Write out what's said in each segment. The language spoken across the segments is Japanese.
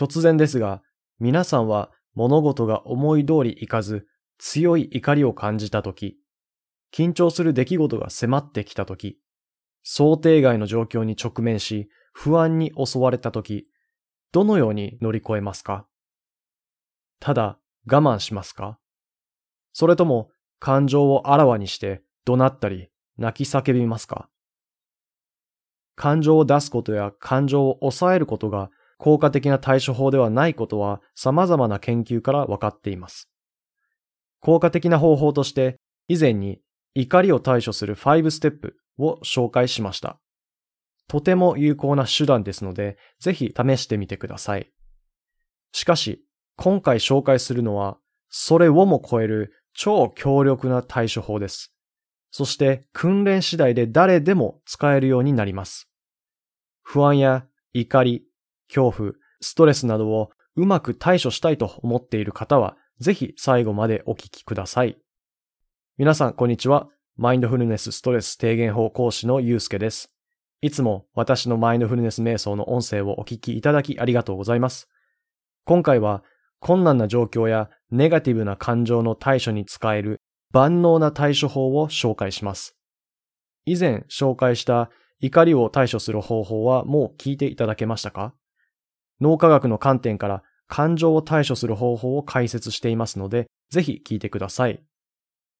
突然ですが、皆さんは物事が思い通りいかず、強い怒りを感じたとき、緊張する出来事が迫ってきたとき、想定外の状況に直面し、不安に襲われたとき、どのように乗り越えますか？ただ我慢しますか？それとも感情をあらわにして怒鳴ったり泣き叫びますか？感情を出すことや感情を抑えることが効果的な対処法ではないことは様々な研究から分かっています。効果的な方法として以前に怒りを対処する5ステップを紹介しました。とても有効な手段ですので、ぜひ試してみてください。しかし、今回紹介するのは、それをも超える超強力な対処法です。そして訓練次第で誰でも使えるようになります。不安や怒り、恐怖、ストレスなどをうまく対処したいと思っている方は、ぜひ最後までお聞きください。皆さん、こんにちは。マインドフルネスストレス低減法講師のゆうすけです。いつも私のマインドフルネス瞑想の音声をお聞きいただきありがとうございます。今回は困難な状況やネガティブな感情の対処に使える万能な対処法を紹介します。以前紹介した怒りを対処する方法はもう聞いていただけましたか？脳科学の観点から感情を対処する方法を解説していますので、ぜひ聞いてください。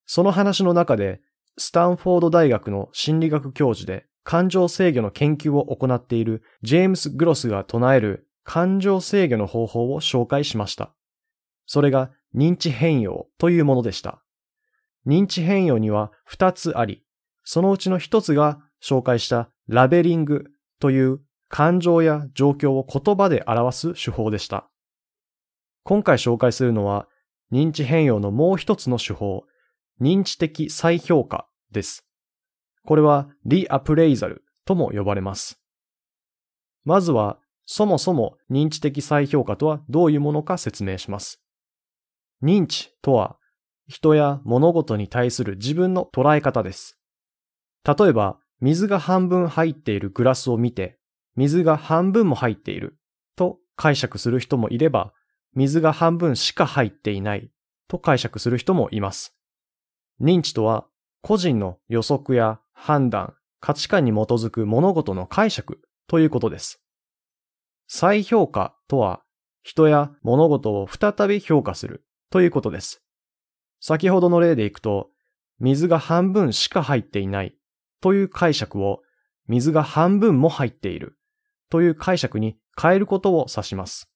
その話の中で、スタンフォード大学の心理学教授で感情制御の研究を行っているジェームス・グロスが唱える感情制御の方法を紹介しました。それが認知変容というものでした。認知変容には2つあり、そのうちの1つが紹介したラベリングという感情や状況を言葉で表す手法でした。今回紹介するのは認知変容のもう一つの手法、認知的再評価です。これはリアプレイザルとも呼ばれます。まずは、そもそも認知的再評価とはどういうものか説明します。認知とは、人や物事に対する自分の捉え方です。例えば、水が半分入っているグラスを見て、水が半分も入っていると解釈する人もいれば、水が半分しか入っていないと解釈する人もいます。認知とは個人の予測や判断、価値観に基づく物事の解釈ということです。再評価とは人や物事を再び評価するということです。先ほどの例でいくと、水が半分しか入っていないという解釈を水が半分も入っているという解釈に変えることを指します。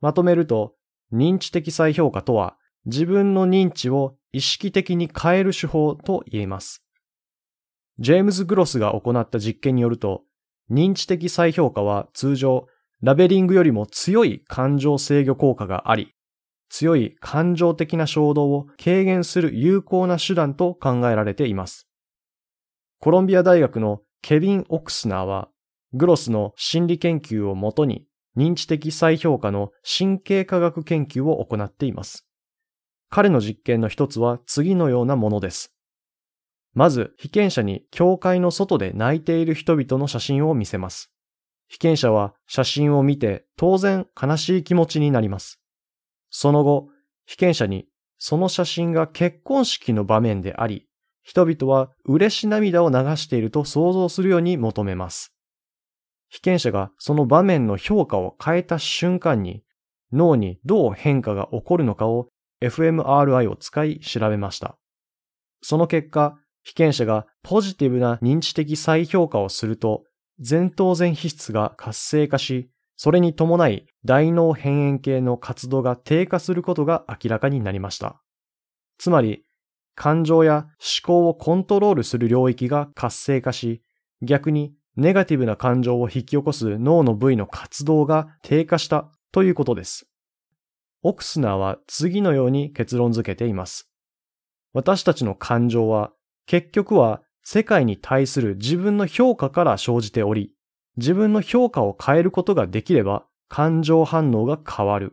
まとめると、認知的再評価とは自分の認知を意識的に変える手法と言えます。ジェームズ・グロスが行った実験によると、認知的再評価は通常、ラベリングよりも強い感情制御効果があり、強い感情的な衝動を軽減する有効な手段と考えられています。コロンビア大学のケビン・オクスナーは、グロスの心理研究をもとに認知的再評価の神経科学研究を行っています。彼の実験の一つは次のようなものです。まず、被験者に教会の外で泣いている人々の写真を見せます。被験者は写真を見て当然悲しい気持ちになります。その後、被験者にその写真が結婚式の場面であり、人々は嬉し涙を流していると想像するように求めます。被験者がその場面の評価を変えた瞬間に脳にどう変化が起こるのかを fMRI を使い調べました。その結果、被験者がポジティブな認知的再評価をすると、前頭前皮質が活性化し、それに伴い大脳辺縁系の活動が低下することが明らかになりました。つまり、感情や思考をコントロールする領域が活性化し、逆にネガティブな感情を引き起こす脳の部位の活動が低下したということです。オクスナーは次のように結論付けています。私たちの感情は結局は世界に対する自分の評価から生じており、自分の評価を変えることができれば感情反応が変わる。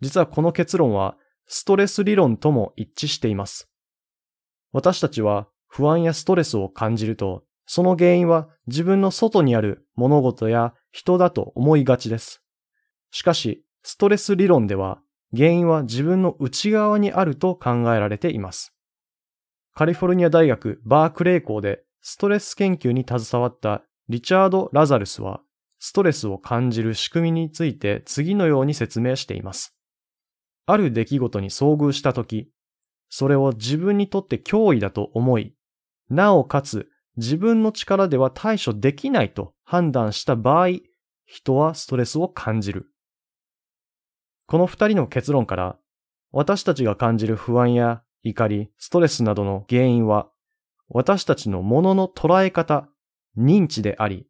実はこの結論はストレス理論とも一致しています。私たちは不安やストレスを感じると、その原因は自分の外にある物事や人だと思いがちです。しかし、ストレス理論では原因は自分の内側にあると考えられています。カリフォルニア大学バークレー校でストレス研究に携わったリチャード・ラザルスは、ストレスを感じる仕組みについて次のように説明しています。ある出来事に遭遇したとき、それを自分にとって脅威だと思い、なおかつ自分の力では対処できないと判断した場合、人はストレスを感じる。この二人の結論から、私たちが感じる不安や怒り、ストレスなどの原因は、私たちのものの捉え方、認知であり、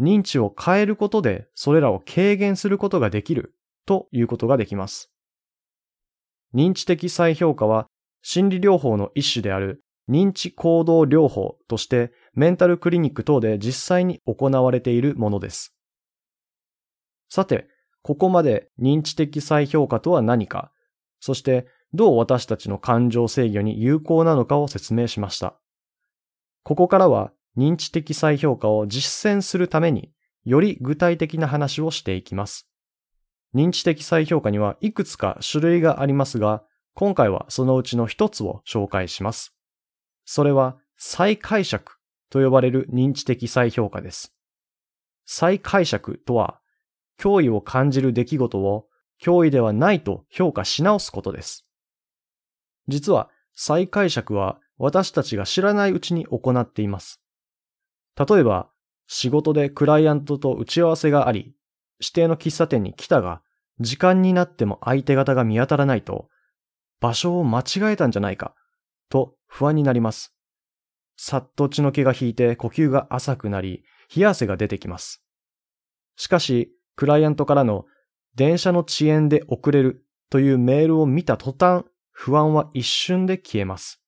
認知を変えることでそれらを軽減することができるということができます。認知的再評価は心理療法の一種である認知行動療法としてメンタルクリニック等で実際に行われているものです。さて、ここまで認知的再評価とは何か、そしてどう私たちの感情制御に有効なのかを説明しました。ここからは認知的再評価を実践するためにより具体的な話をしていきます。認知的再評価にはいくつか種類がありますが、今回はそのうちの一つを紹介します。それは再解釈と呼ばれる認知的再評価です。再解釈とは、脅威を感じる出来事を脅威ではないと評価し直すことです。実は再解釈は私たちが知らないうちに行っています。例えば、仕事でクライアントと打ち合わせがあり、指定の喫茶店に来たが、時間になっても相手方が見当たらないと、場所を間違えたんじゃないか、と不安になります。さっと血の気が引いて呼吸が浅くなり、冷や汗が出てきます。しかし、クライアントからの電車の遅延で遅れるというメールを見た途端、不安は一瞬で消えます。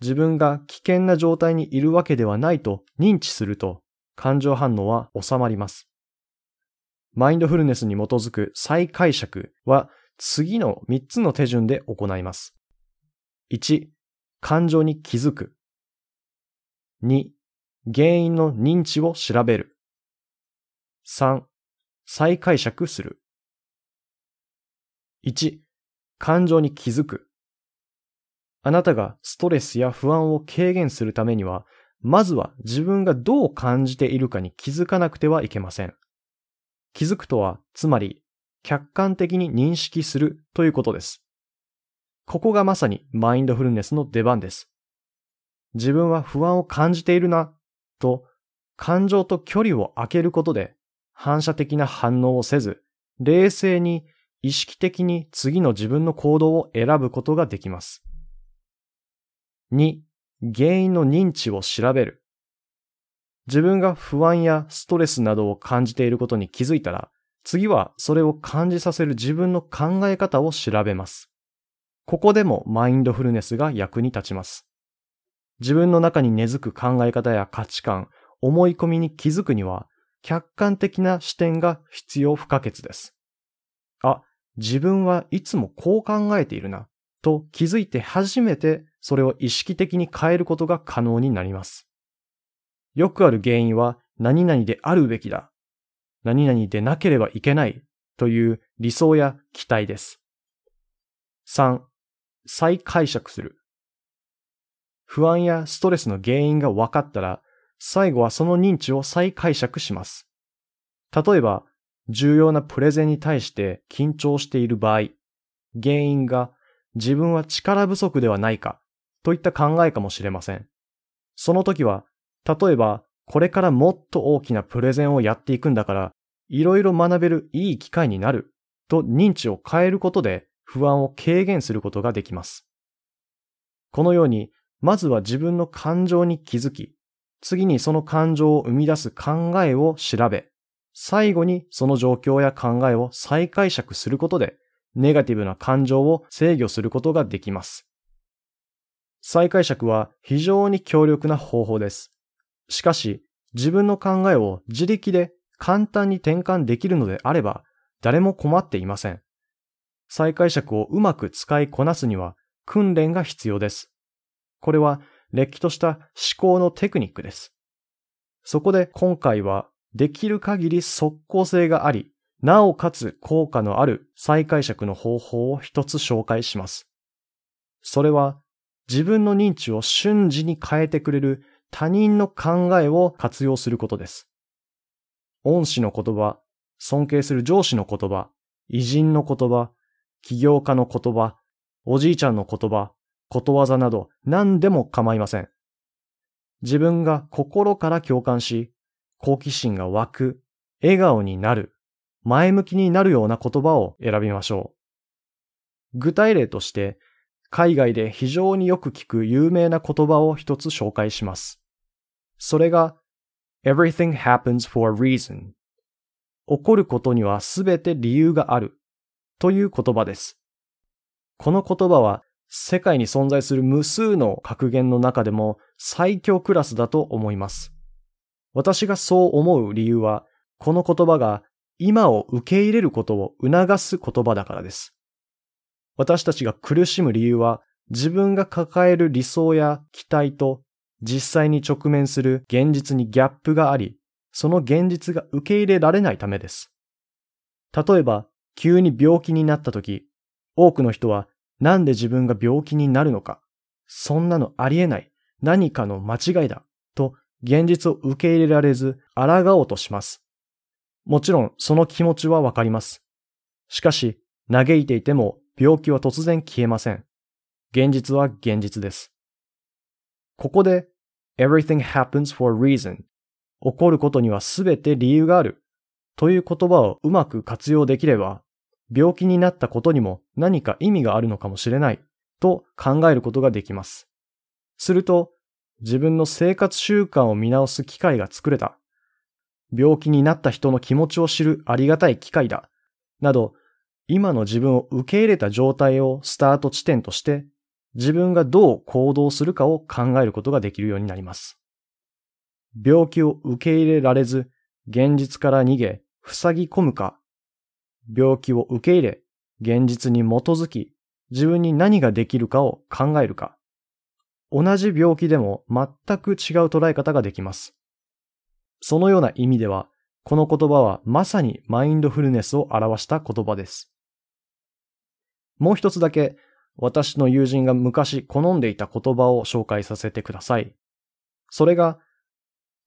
自分が危険な状態にいるわけではないと認知すると、感情反応は収まります。マインドフルネスに基づく再解釈は次の3つの手順で行います。1、感情に気づく。2、原因の認知を調べる。3、再解釈する。1、感情に気づく。あなたがストレスや不安を軽減するためには、まずは自分がどう感じているかに気づかなくてはいけません。気づくとは、つまり、客観的に認識するということです。ここがまさにマインドフルネスの出番です。自分は不安を感じているな、と感情と距離を空けることで反射的な反応をせず、冷静に意識的に次の自分の行動を選ぶことができます。2、原因の認知を調べる。自分が不安やストレスなどを感じていることに気づいたら、次はそれを感じさせる自分の考え方を調べます。ここでもマインドフルネスが役に立ちます。自分の中に根付く考え方や価値観、思い込みに気づくには、客観的な視点が必要不可欠です。あ、自分はいつもこう考えているな、と気づいて初めてそれを意識的に変えることが可能になります。よくある原因は何々であるべきだ。何々でなければいけないという理想や期待です。3. 再解釈する。不安やストレスの原因が分かったら、最後はその認知を再解釈します。例えば、重要なプレゼンに対して緊張している場合、原因が自分は力不足ではないかといった考えかもしれません。その時は例えば、これからもっと大きなプレゼンをやっていくんだから、いろいろ学べるいい機会になると認知を変えることで不安を軽減することができます。このように、まずは自分の感情に気づき、次にその感情を生み出す考えを調べ、最後にその状況や考えを再解釈することで、ネガティブな感情を制御することができます。再解釈は非常に強力な方法です。しかし、自分の考えを自力で簡単に転換できるのであれば、誰も困っていません。再解釈をうまく使いこなすには訓練が必要です。これは、れっきとした思考のテクニックです。そこで今回は、できる限り即効性があり、なおかつ効果のある再解釈の方法を一つ紹介します。それは自分の認知を瞬時に変えてくれる他人の考えを活用することです。恩師の言葉、尊敬する上司の言葉、偉人の言葉、起業家の言葉、おじいちゃんの言葉、ことわざなど何でも構いません。自分が心から共感し、好奇心が湧く、笑顔になる、前向きになるような言葉を選びましょう。具体例として、海外で非常によく聞く有名な言葉を一つ紹介します。それが、everything happens for a reason 起こることにはすべて理由があるという言葉です。この言葉は世界に存在する無数の格言の中でも最強クラスだと思います。私がそう思う理由は、この言葉が今を受け入れることを促す言葉だからです。私たちが苦しむ理由は、自分が抱える理想や期待と実際に直面する現実にギャップがあり、その現実が受け入れられないためです。例えば、急に病気になった時、多くの人はなんで自分が病気になるのか、そんなのありえない、何かの間違いだ、と現実を受け入れられず抗おうとします。もちろんその気持ちはわかります。しかし、嘆いていても病気は突然消えません。現実は現実です。ここで everything happens for a reason 起こることにはすべて理由があるという言葉をうまく活用できれば、病気になったことにも何か意味があるのかもしれないと考えることができます。すると、自分の生活習慣を見直す機会が作れた。病気になった人の気持ちを知るありがたい機会だ。など、今の自分を受け入れた状態をスタート地点として、自分がどう行動するかを考えることができるようになります。病気を受け入れられず、現実から逃げ、塞ぎ込むか、病気を受け入れ、現実に基づき、自分に何ができるかを考えるか、同じ病気でも全く違う捉え方ができます。そのような意味では、この言葉はまさにマインドフルネスを表した言葉です。もう一つだけ、私の友人が昔好んでいた言葉を紹介させてください。それが、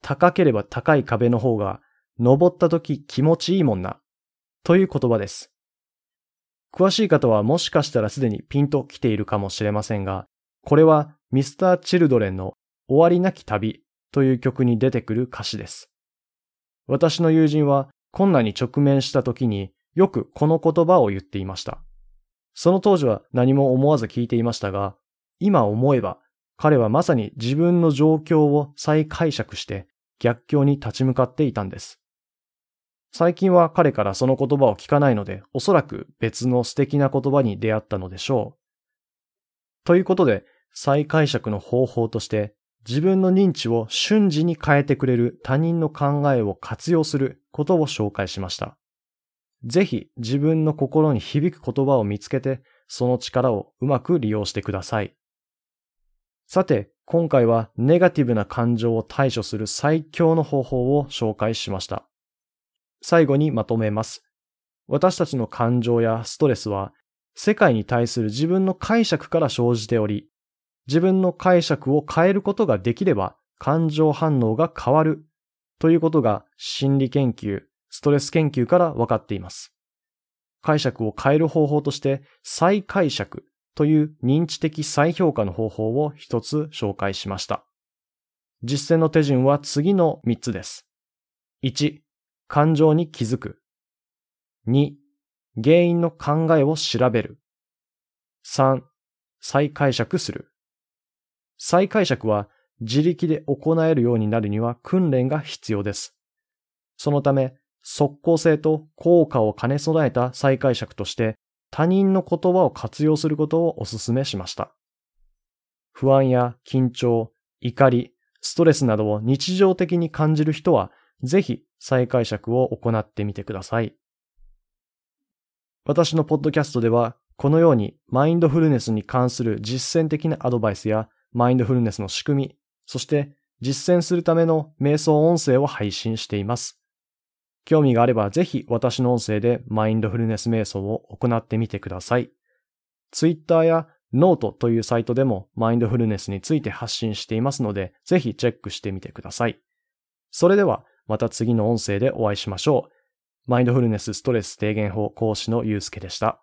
高ければ高い壁の方が、登った時気持ちいいもんな、という言葉です。詳しい方はもしかしたらすでにピンと来ているかもしれませんが、これはミスター・チルドレンの終わりなき旅という曲に出てくる歌詞です。私の友人は困難に直面した時によくこの言葉を言っていました。その当時は何も思わず聞いていましたが、今思えば彼はまさに自分の状況を再解釈して逆境に立ち向かっていたんです。最近は彼からその言葉を聞かないので、おそらく別の素敵な言葉に出会ったのでしょう。ということで、再解釈の方法として、自分の認知を瞬時に変えてくれる他人の考えを活用することを紹介しました。ぜひ自分の心に響く言葉を見つけて、その力をうまく利用してください。さて、今回はネガティブな感情を対処する最強の方法を紹介しました。最後にまとめます。私たちの感情やストレスは世界に対する自分の解釈から生じており、自分の解釈を変えることができれば感情反応が変わるということが心理研究、ストレス研究から分かっています。解釈を変える方法として再解釈という認知的再評価の方法を一つ紹介しました。実践の手順は次の3つです。1、感情に気づく。2、原因の考えを調べる。3、再解釈する。再解釈は自力で行えるようになるには訓練が必要です。そのため、即効性と効果を兼ね備えた再解釈として他人の言葉を活用することをお勧めしました。不安や緊張、怒り、ストレスなどを日常的に感じる人は、ぜひ再解釈を行ってみてください。私のポッドキャストでは、このようにマインドフルネスに関する実践的なアドバイスやマインドフルネスの仕組み、そして実践するための瞑想音声を配信しています。興味があればぜひ私の音声でマインドフルネス瞑想を行ってみてください。Twitter やノートというサイトでもマインドフルネスについて発信していますので、ぜひチェックしてみてください。それではまた次の音声でお会いしましょう。マインドフルネスストレス低減法講師のゆうすけでした。